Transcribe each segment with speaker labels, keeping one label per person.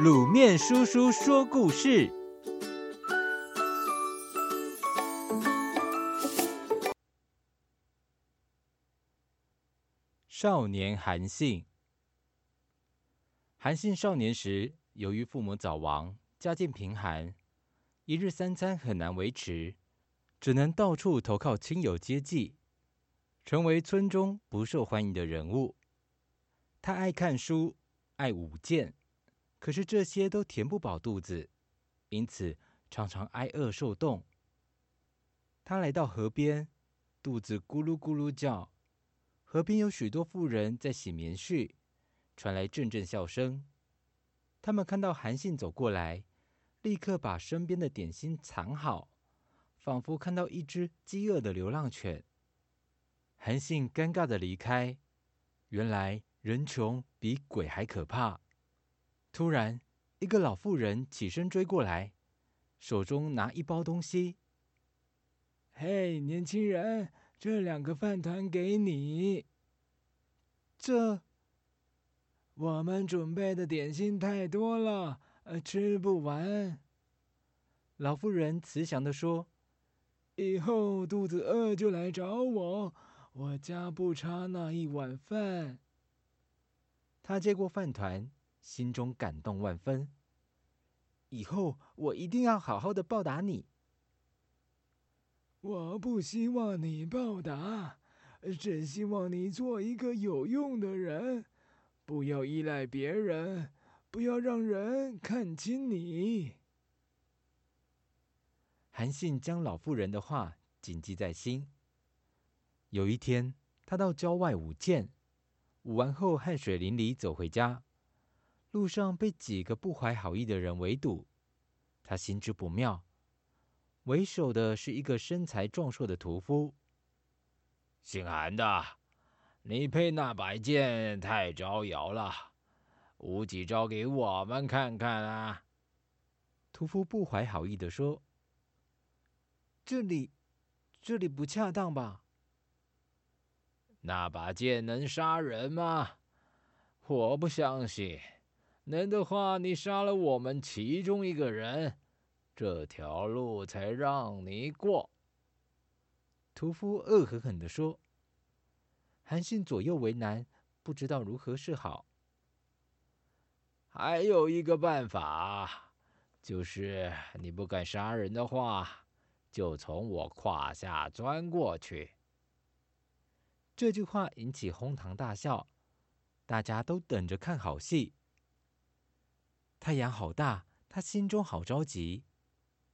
Speaker 1: 卤面叔叔说故事：少年韩信。韩信少年时，由于父母早亡，家境贫寒，一日三餐很难维持，只能到处投靠亲友接济，成为村中不受欢迎的人物。他爱看书，爱舞剑，可是这些都填不饱肚子，因此常常挨饿受冻。他来到河边，肚子咕噜咕噜叫。河边有许多妇人在洗棉絮，传来阵阵笑声。他们看到韩信走过来，立刻把身边的点心藏好，仿佛看到一只饥饿的流浪犬。韩信尴尬的离开，原来。人穷比鬼还可怕。突然，一个老妇人起身追过来，手中拿一包东西。
Speaker 2: “嘿，年轻人，这两个饭团给你。”“
Speaker 1: 这……
Speaker 2: 我们准备的点心太多了，呃，吃不完。”
Speaker 1: 老妇人慈祥地说，“
Speaker 2: 以后肚子饿就来找我，我家不差那一碗饭。”
Speaker 1: 他接过饭团，心中感动万分。以后我一定要好好的报答你。
Speaker 2: 我不希望你报答，只希望你做一个有用的人，不要依赖别人，不要让人看轻你。
Speaker 1: 韩信将老妇人的话谨记在心。有一天，他到郊外舞剑。舞完后，汗水淋漓走回家，路上被几个不怀好意的人围堵。他心知不妙，为首的是一个身材壮硕的屠夫。
Speaker 3: 姓韩的，你配那把剑太招摇了，舞几招给我们看看啊！
Speaker 1: 屠夫不怀好意地说：“
Speaker 4: 这里，这里不恰当吧？”
Speaker 3: 那把剑能杀人吗？我不相信。能的话，你杀了我们其中一个人，这条路才让你过。
Speaker 1: 屠夫恶狠狠地说。韩信左右为难，不知道如何是好。
Speaker 3: 还有一个办法，就是你不敢杀人的话，就从我胯下钻过去。
Speaker 1: 这句话引起哄堂大笑，大家都等着看好戏。太阳好大，他心中好着急。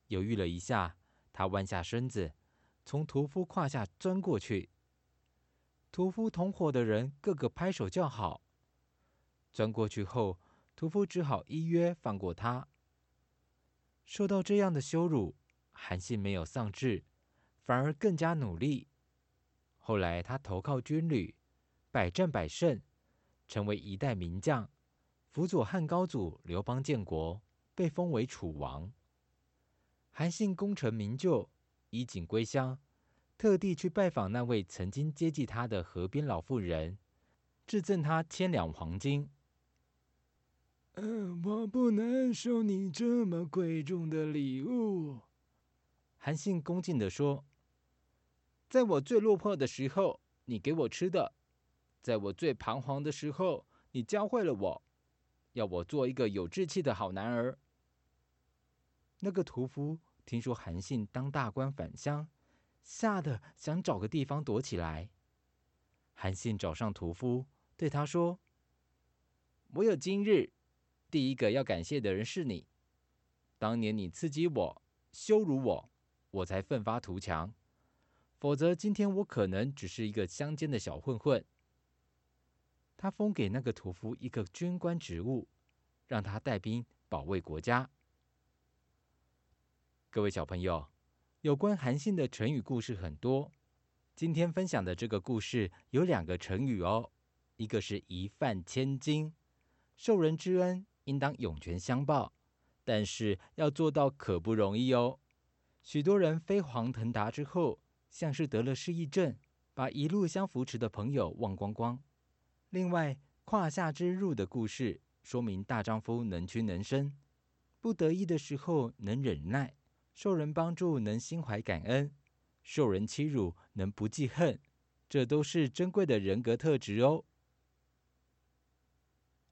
Speaker 1: 犹豫了一下，他弯下身子，从屠夫胯下钻过去。屠夫同伙的人个个拍手叫好。钻过去后，屠夫只好依约放过他。受到这样的羞辱，韩信没有丧志，反而更加努力。后来，他投靠军旅，百战百胜，成为一代名将，辅佐汉高祖刘邦建国，被封为楚王。韩信功成名就，衣锦归乡，特地去拜访那位曾经接济他的河边老妇人，致赠他千两黄金。
Speaker 2: 我不能收你这么贵重的礼物。
Speaker 1: 韩信恭敬地说。在我最落魄的时候，你给我吃的；在我最彷徨的时候，你教会了我，要我做一个有志气的好男儿。那个屠夫听说韩信当大官返乡，吓得想找个地方躲起来。韩信找上屠夫，对他说：“我有今日，第一个要感谢的人是你。当年你刺激我，羞辱我，我才奋发图强。”否则，今天我可能只是一个乡间的小混混。他封给那个屠夫一个军官职务，让他带兵保卫国家。各位小朋友，有关韩信的成语故事很多。今天分享的这个故事有两个成语哦，一个是一饭千金，受人之恩应当涌泉相报，但是要做到可不容易哦。许多人飞黄腾达之后，像是得了失忆症，把一路相扶持的朋友忘光光。另外，胯下之辱的故事说明大丈夫能屈能伸，不得意的时候能忍耐，受人帮助能心怀感恩，受人欺辱能不记恨，这都是珍贵的人格特质哦。